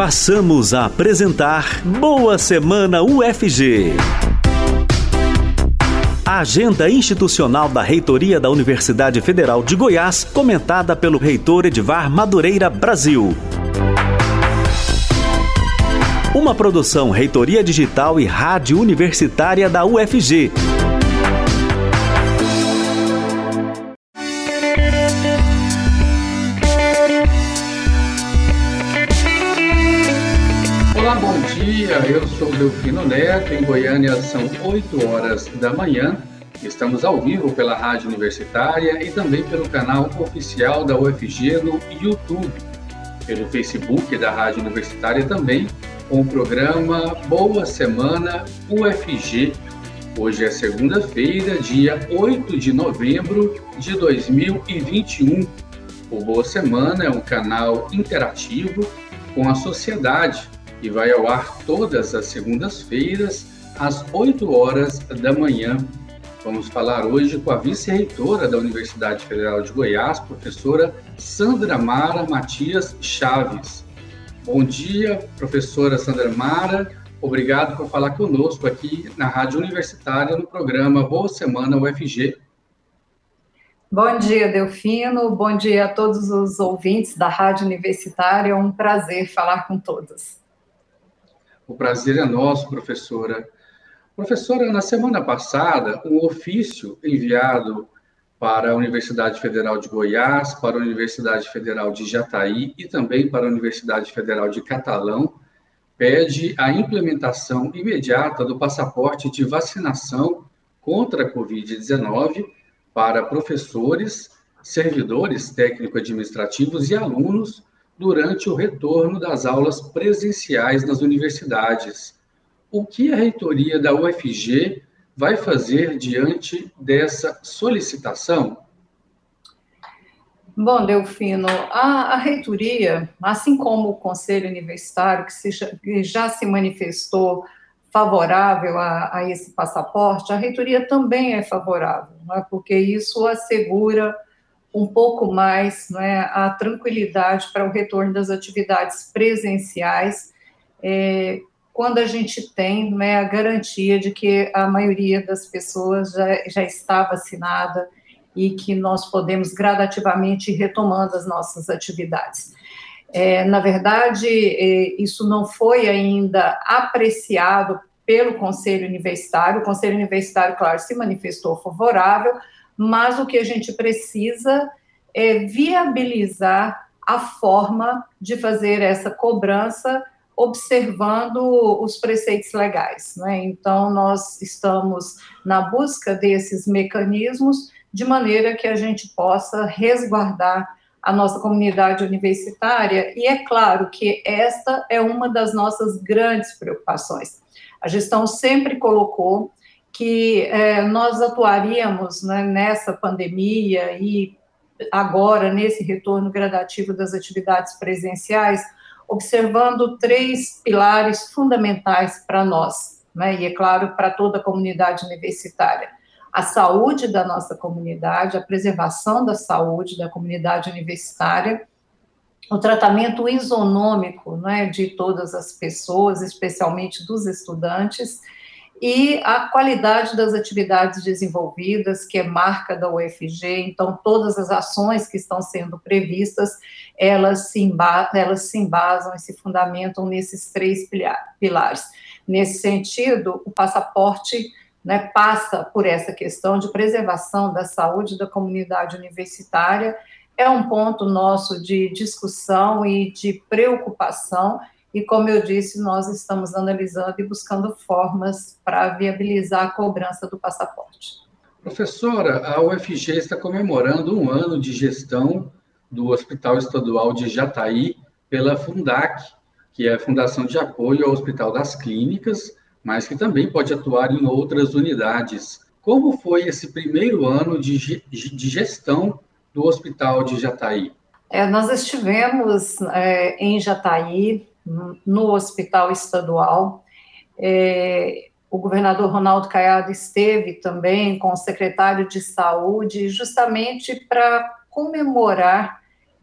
Passamos a apresentar Boa Semana UFG. A agenda institucional da Reitoria da Universidade Federal de Goiás, comentada pelo reitor Edvar Madureira Brasil. Uma produção Reitoria Digital e Rádio Universitária da UFG. Olá, bom dia. Eu sou Delfino Neto. Em Goiânia são 8 horas da manhã. Estamos ao vivo pela Rádio Universitária e também pelo canal oficial da UFG no YouTube. Pelo Facebook da Rádio Universitária também com o programa Boa Semana UFG. Hoje é segunda-feira, dia 8 de novembro de 2021. O Boa Semana é um canal interativo com a sociedade e vai ao ar todas as segundas-feiras, às 8 horas da manhã. Vamos falar hoje com a vice-reitora da Universidade Federal de Goiás, professora Sandra Mara Matias Chaves. Bom dia, professora Sandra Mara. Obrigado por falar conosco aqui na Rádio Universitária no programa Boa Semana UFG. Bom dia, Delfino. Bom dia a todos os ouvintes da Rádio Universitária. É um prazer falar com todos. O prazer é nosso, professora. Professora, na semana passada, um ofício enviado para a Universidade Federal de Goiás, para a Universidade Federal de Jataí e também para a Universidade Federal de Catalão, pede a implementação imediata do passaporte de vacinação contra a Covid-19 para professores, servidores técnico-administrativos e alunos durante o retorno das aulas presenciais nas universidades. O que a reitoria da UFG vai fazer diante dessa solicitação? Bom, Delfino, a, a reitoria, assim como o Conselho Universitário, que, se, que já se manifestou favorável a, a, esse passaporte, a reitoria também é favorável, é? porque isso assegura um pouco mais é, a tranquilidade para o retorno das atividades presenciais, é, quando a gente tem né, a garantia de que a maioria das pessoas já, já está vacinada e que nós podemos gradativamente ir retomando as nossas atividades. É, na verdade, é, isso não foi ainda apreciado pelo Conselho Universitário. O Conselho Universitário, claro, se manifestou favorável, mas o que a gente precisa é viabilizar a forma de fazer essa cobrança observando os preceitos legais. Né? Então, nós estamos na busca desses mecanismos de maneira que a gente possa resguardar a nossa comunidade universitária, e é claro que esta é uma das nossas grandes preocupações. A gestão sempre colocou que é, nós atuaríamos né, nessa pandemia e agora nesse retorno gradativo das atividades presenciais observando três pilares fundamentais para nós, né, e é claro, para toda a comunidade universitária. A saúde da nossa comunidade, a preservação da saúde da comunidade universitária, o tratamento isonômico né, de todas as pessoas, especialmente dos estudantes, e a qualidade das atividades desenvolvidas, que é marca da UFG, então todas as ações que estão sendo previstas, elas se, elas se embasam e se fundamentam nesses três pilares. Nesse sentido, o passaporte né, passa por essa questão de preservação da saúde da comunidade universitária, é um ponto nosso de discussão e de preocupação, e como eu disse, nós estamos analisando e buscando formas para viabilizar a cobrança do passaporte. Professora, a UFG está comemorando um ano de gestão do Hospital Estadual de Jataí pela Fundac, que é a Fundação de Apoio ao Hospital das Clínicas, mas que também pode atuar em outras unidades. Como foi esse primeiro ano de, de gestão do Hospital de Jataí? É, nós estivemos é, em Jataí no hospital estadual. É, o governador Ronaldo Caiado esteve também com o secretário de saúde, justamente para comemorar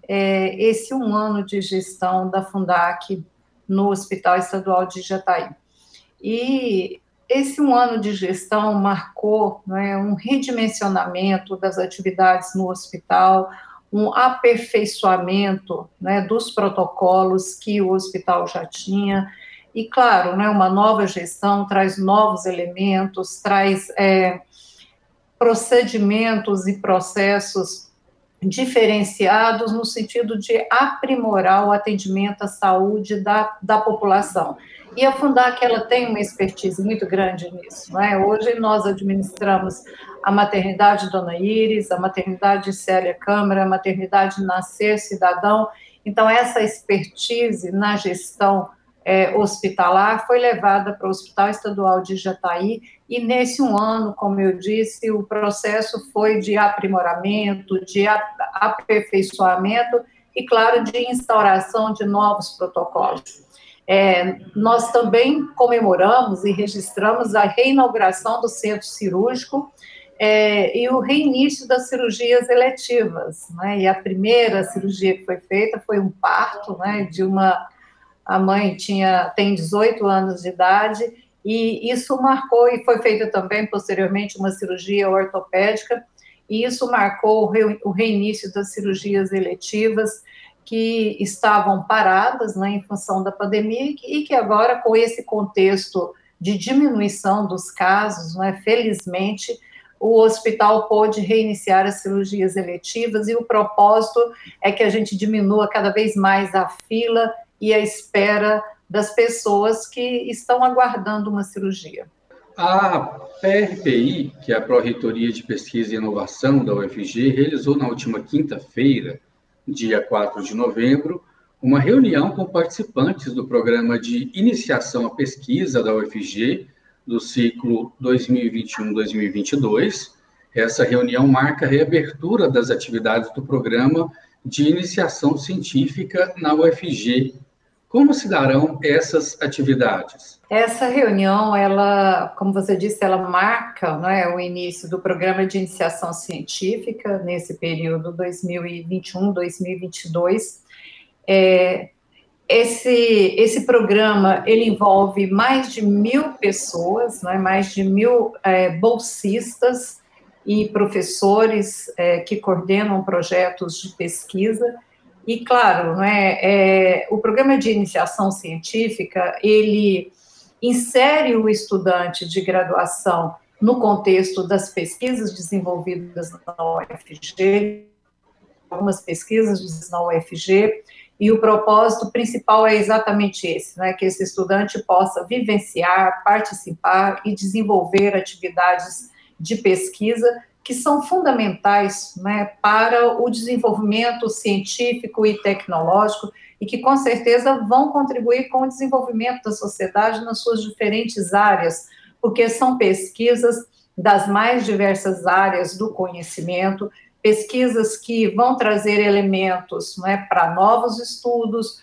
é, esse um ano de gestão da Fundac no Hospital Estadual de Jataí. E esse um ano de gestão marcou né, um redimensionamento das atividades no hospital, um aperfeiçoamento né, dos protocolos que o hospital já tinha. E, claro, né, uma nova gestão traz novos elementos, traz é, procedimentos e processos diferenciados no sentido de aprimorar o atendimento à saúde da, da população. E a Fundac, ela tem uma expertise muito grande nisso. Não é? Hoje nós administramos a maternidade Dona Iris, a maternidade Célia Câmara, a maternidade Nascer Cidadão. Então, essa expertise na gestão é, hospitalar foi levada para o Hospital Estadual de Jataí e nesse um ano, como eu disse, o processo foi de aprimoramento, de aperfeiçoamento e, claro, de instauração de novos protocolos. É, nós também comemoramos e registramos a reinauguração do centro cirúrgico é, e o reinício das cirurgias eletivas. Né? E a primeira cirurgia que foi feita foi um parto né, de uma. A mãe tinha, tem 18 anos de idade, e isso marcou, e foi feita também posteriormente uma cirurgia ortopédica, e isso marcou o reinício das cirurgias eletivas que estavam paradas né, em função da pandemia e que agora, com esse contexto de diminuição dos casos, né, felizmente, o hospital pôde reiniciar as cirurgias eletivas e o propósito é que a gente diminua cada vez mais a fila e a espera das pessoas que estão aguardando uma cirurgia. A PRPI, que é a Pró-Reitoria de Pesquisa e Inovação da UFG, realizou na última quinta-feira dia 4 de novembro, uma reunião com participantes do programa de iniciação à pesquisa da UFG do ciclo 2021-2022. Essa reunião marca a reabertura das atividades do programa de iniciação científica na UFG. Como se darão essas atividades? Essa reunião, ela, como você disse, ela marca é, o início do programa de iniciação científica nesse período 2021-2022. É, esse, esse programa ele envolve mais de mil pessoas, é, mais de mil é, bolsistas e professores é, que coordenam projetos de pesquisa. E claro, é, é, o programa de iniciação científica ele insere o estudante de graduação no contexto das pesquisas desenvolvidas na UFG, algumas pesquisas na UFG, e o propósito principal é exatamente esse, né, que esse estudante possa vivenciar, participar e desenvolver atividades de pesquisa que são fundamentais né, para o desenvolvimento científico e tecnológico e que com certeza vão contribuir com o desenvolvimento da sociedade nas suas diferentes áreas, porque são pesquisas das mais diversas áreas do conhecimento, pesquisas que vão trazer elementos né, para novos estudos,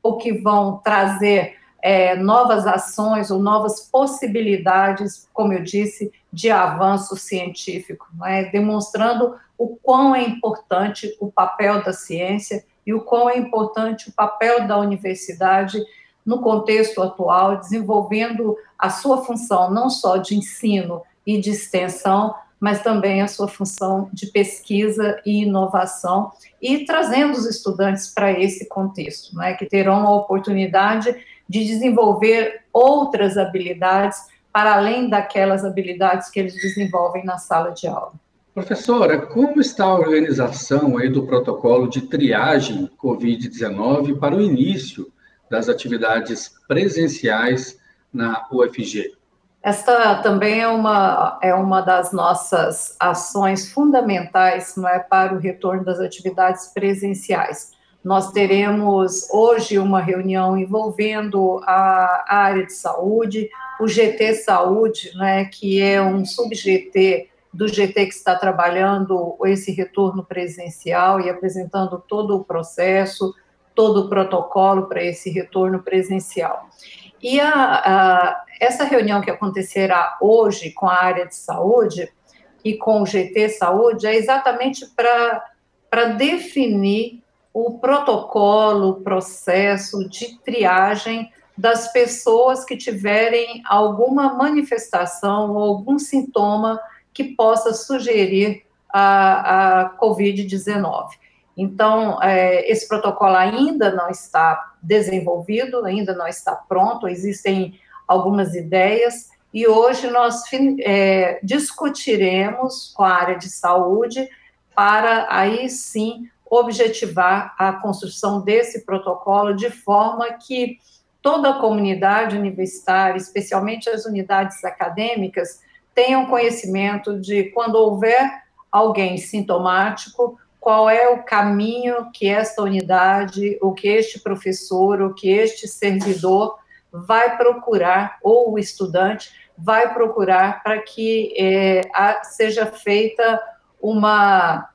ou que vão trazer é, novas ações ou novas possibilidades, como eu disse, de avanço científico, é? demonstrando o quão é importante o papel da ciência e o quão é importante o papel da universidade no contexto atual, desenvolvendo a sua função não só de ensino e de extensão, mas também a sua função de pesquisa e inovação, e trazendo os estudantes para esse contexto, né, que terão a oportunidade de desenvolver outras habilidades para além daquelas habilidades que eles desenvolvem na sala de aula. Professora, como está a organização aí do protocolo de triagem COVID-19 para o início das atividades presenciais na UFG? Esta também é uma, é uma das nossas ações fundamentais não é, para o retorno das atividades presenciais. Nós teremos hoje uma reunião envolvendo a área de saúde, o GT Saúde, né, que é um sub-GT do GT que está trabalhando esse retorno presencial e apresentando todo o processo, todo o protocolo para esse retorno presencial. E a, a, essa reunião que acontecerá hoje com a área de saúde e com o GT Saúde é exatamente para definir o protocolo, o processo de triagem das pessoas que tiverem alguma manifestação ou algum sintoma que possa sugerir a, a Covid-19. Então, é, esse protocolo ainda não está desenvolvido, ainda não está pronto, existem algumas ideias, e hoje nós é, discutiremos com a área de saúde para aí sim objetivar a construção desse protocolo de forma que toda a comunidade universitária, especialmente as unidades acadêmicas, tenham conhecimento de quando houver alguém sintomático, qual é o caminho que esta unidade, o que este professor, o que este servidor vai procurar, ou o estudante vai procurar para que é, a, seja feita uma,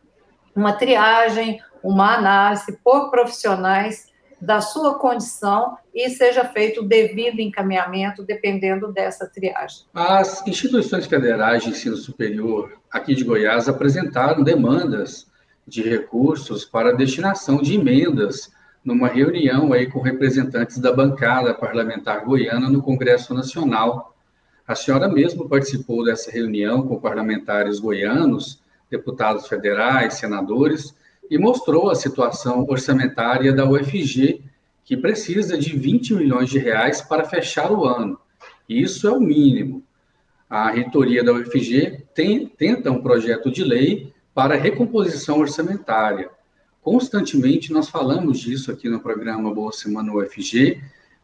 uma triagem, uma análise por profissionais da sua condição e seja feito o devido encaminhamento dependendo dessa triagem. As instituições federais de ensino superior aqui de Goiás apresentaram demandas de recursos para destinação de emendas numa reunião aí com representantes da bancada parlamentar goiana no Congresso Nacional. A senhora mesmo participou dessa reunião com parlamentares goianos, deputados federais, senadores, e mostrou a situação orçamentária da UFG, que precisa de 20 milhões de reais para fechar o ano. Isso é o mínimo. A reitoria da UFG tem, tenta um projeto de lei para recomposição orçamentária. Constantemente nós falamos disso aqui no programa Boa Semana UFG.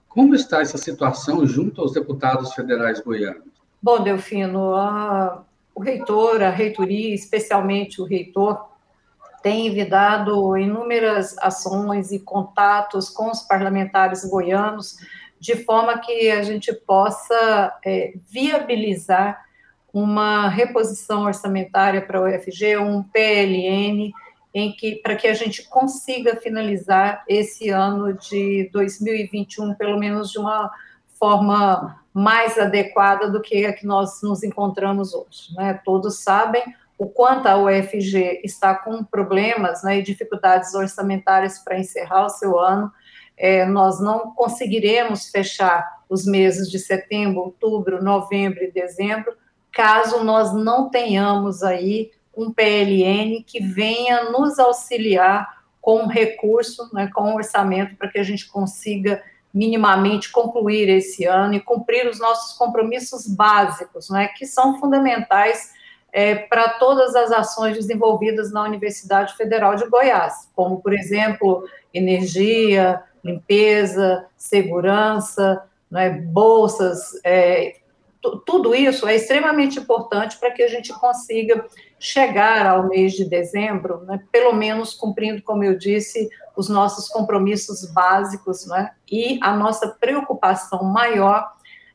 Como está essa situação junto aos deputados federais goianos? Bom, Delfino, a, o reitor, a reitoria, especialmente o reitor, tem envidado inúmeras ações e contatos com os parlamentares goianos, de forma que a gente possa é, viabilizar uma reposição orçamentária para o UFG, um PLN, em que para que a gente consiga finalizar esse ano de 2021, pelo menos de uma forma mais adequada do que a que nós nos encontramos hoje. Né? Todos sabem o quanto a UFG está com problemas né, e dificuldades orçamentárias para encerrar o seu ano. É, nós não conseguiremos fechar os meses de setembro, outubro, novembro e dezembro, caso nós não tenhamos aí um PLN que venha nos auxiliar com recurso, né, com orçamento, para que a gente consiga minimamente concluir esse ano e cumprir os nossos compromissos básicos, né, que são fundamentais é, para todas as ações desenvolvidas na Universidade Federal de Goiás, como, por exemplo, energia, limpeza, segurança, né, bolsas, é, tudo isso é extremamente importante para que a gente consiga chegar ao mês de dezembro, né, pelo menos cumprindo, como eu disse, os nossos compromissos básicos, né, e a nossa preocupação maior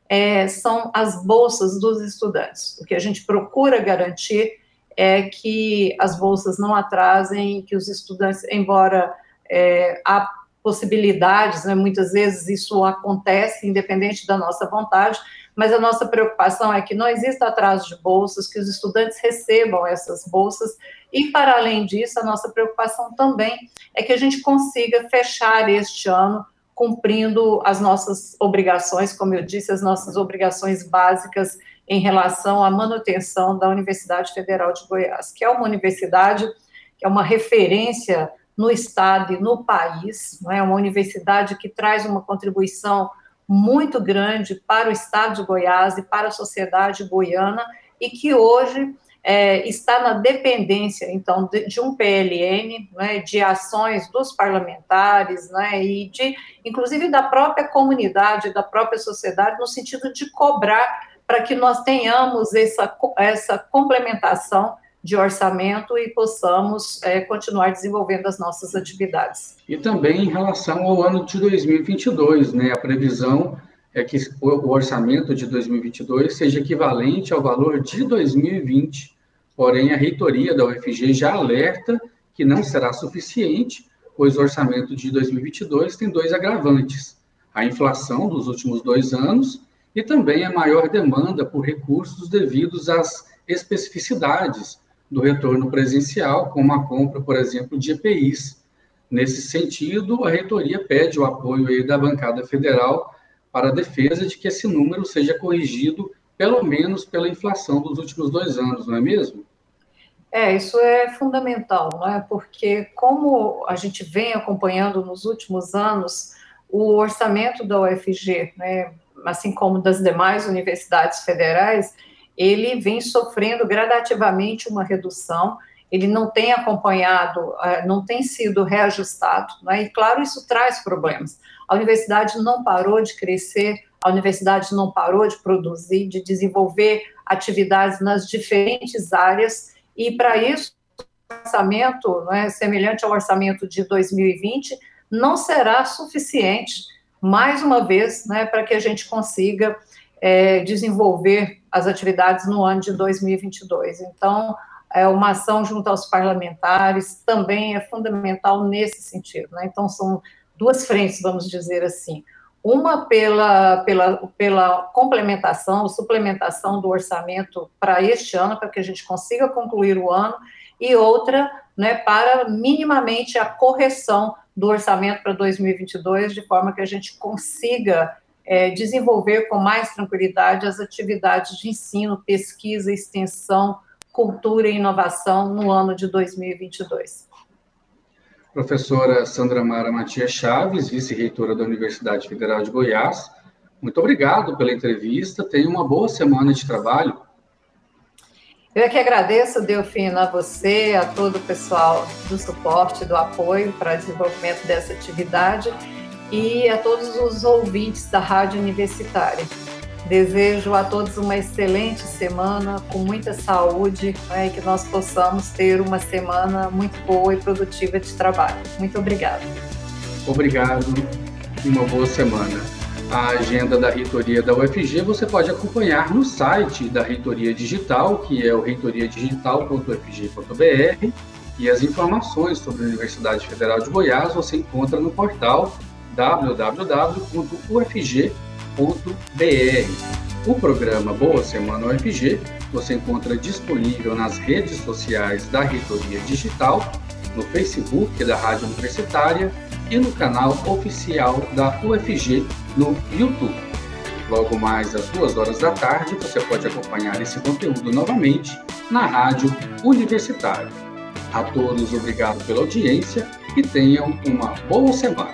é, são as bolsas dos estudantes. O que a gente procura garantir é que as bolsas não atrasem, que os estudantes, embora é, há possibilidades, né, muitas vezes isso acontece independente da nossa vontade, mas a nossa preocupação é que não exista atraso de bolsas, que os estudantes recebam essas bolsas, e para além disso, a nossa preocupação também é que a gente consiga fechar este ano cumprindo as nossas obrigações, como eu disse, as nossas obrigações básicas em relação à manutenção da Universidade Federal de Goiás, que é uma universidade que é uma referência no estado e no país, não é? Uma universidade que traz uma contribuição muito grande para o estado de Goiás e para a sociedade goiana e que hoje é, está na dependência, então, de, de um PLN, né, de ações dos parlamentares, né, e de, inclusive, da própria comunidade, da própria sociedade, no sentido de cobrar para que nós tenhamos essa, essa complementação de orçamento e possamos é, continuar desenvolvendo as nossas atividades. E também em relação ao ano de 2022, né, a previsão é que o orçamento de 2022 seja equivalente ao valor de 2020 Porém, a reitoria da UFG já alerta que não será suficiente, pois o orçamento de 2022 tem dois agravantes: a inflação dos últimos dois anos e também a maior demanda por recursos devidos às especificidades do retorno presencial, como a compra, por exemplo, de EPIs. Nesse sentido, a reitoria pede o apoio da bancada federal para a defesa de que esse número seja corrigido, pelo menos pela inflação dos últimos dois anos, não é mesmo? É, isso é fundamental, não é? Porque como a gente vem acompanhando nos últimos anos, o orçamento da UFG, né, assim como das demais universidades federais, ele vem sofrendo gradativamente uma redução ele não tem acompanhado, eh, não tem sido reajustado, né? e claro, isso traz problemas. A universidade não parou de crescer, a universidade não parou de produzir, de desenvolver atividades nas diferentes áreas, e para isso, o orçamento, né, semelhante ao orçamento de 2020, não será suficiente, mais uma vez, né, para que a gente consiga é, desenvolver as atividades no ano de 2022. Então, é, uma ação junto aos parlamentares também é fundamental nesse sentido. Né? Então, são duas frentes, vamos dizer assim. Uma pela, pela, pela complementação, suplementação do orçamento para este ano, para que a gente consiga concluir o ano, e outra né, para minimamente a correção do orçamento para 2022, de forma que a gente consiga é, desenvolver com mais tranquilidade as atividades de ensino, pesquisa, extensão, cultura e inovação no ano de 2022. Professora Sandra Mara Matias Chaves, vice-reitora da Universidade Federal de Goiás, muito obrigado pela entrevista. Tenha uma boa semana de trabalho. Eu é que agradeço, Delfina, a você, a todo o pessoal do suporte, do apoio para o desenvolvimento dessa atividade e a todos os ouvintes da Rádio Universitária. Desejo a todos uma excelente semana, com muita saúde, né, e que nós possamos ter uma semana muito boa e produtiva de trabalho. Muito obrigada. Obrigado e uma boa semana. A agenda da reitoria da UFG você pode acompanhar no site da Reitoria Digital, que é o reitoriadigital.ufg.br, e as informações sobre a Universidade Federal de Goiás você encontra no portal www.ufg.br o programa Boa Semana UFG você encontra disponível nas redes sociais da Reitoria Digital, no Facebook da Rádio Universitária e no canal oficial da UFG no YouTube. Logo mais às duas horas da tarde, você pode acompanhar esse conteúdo novamente na Rádio Universitária. A todos, obrigado pela audiência e tenham uma boa semana.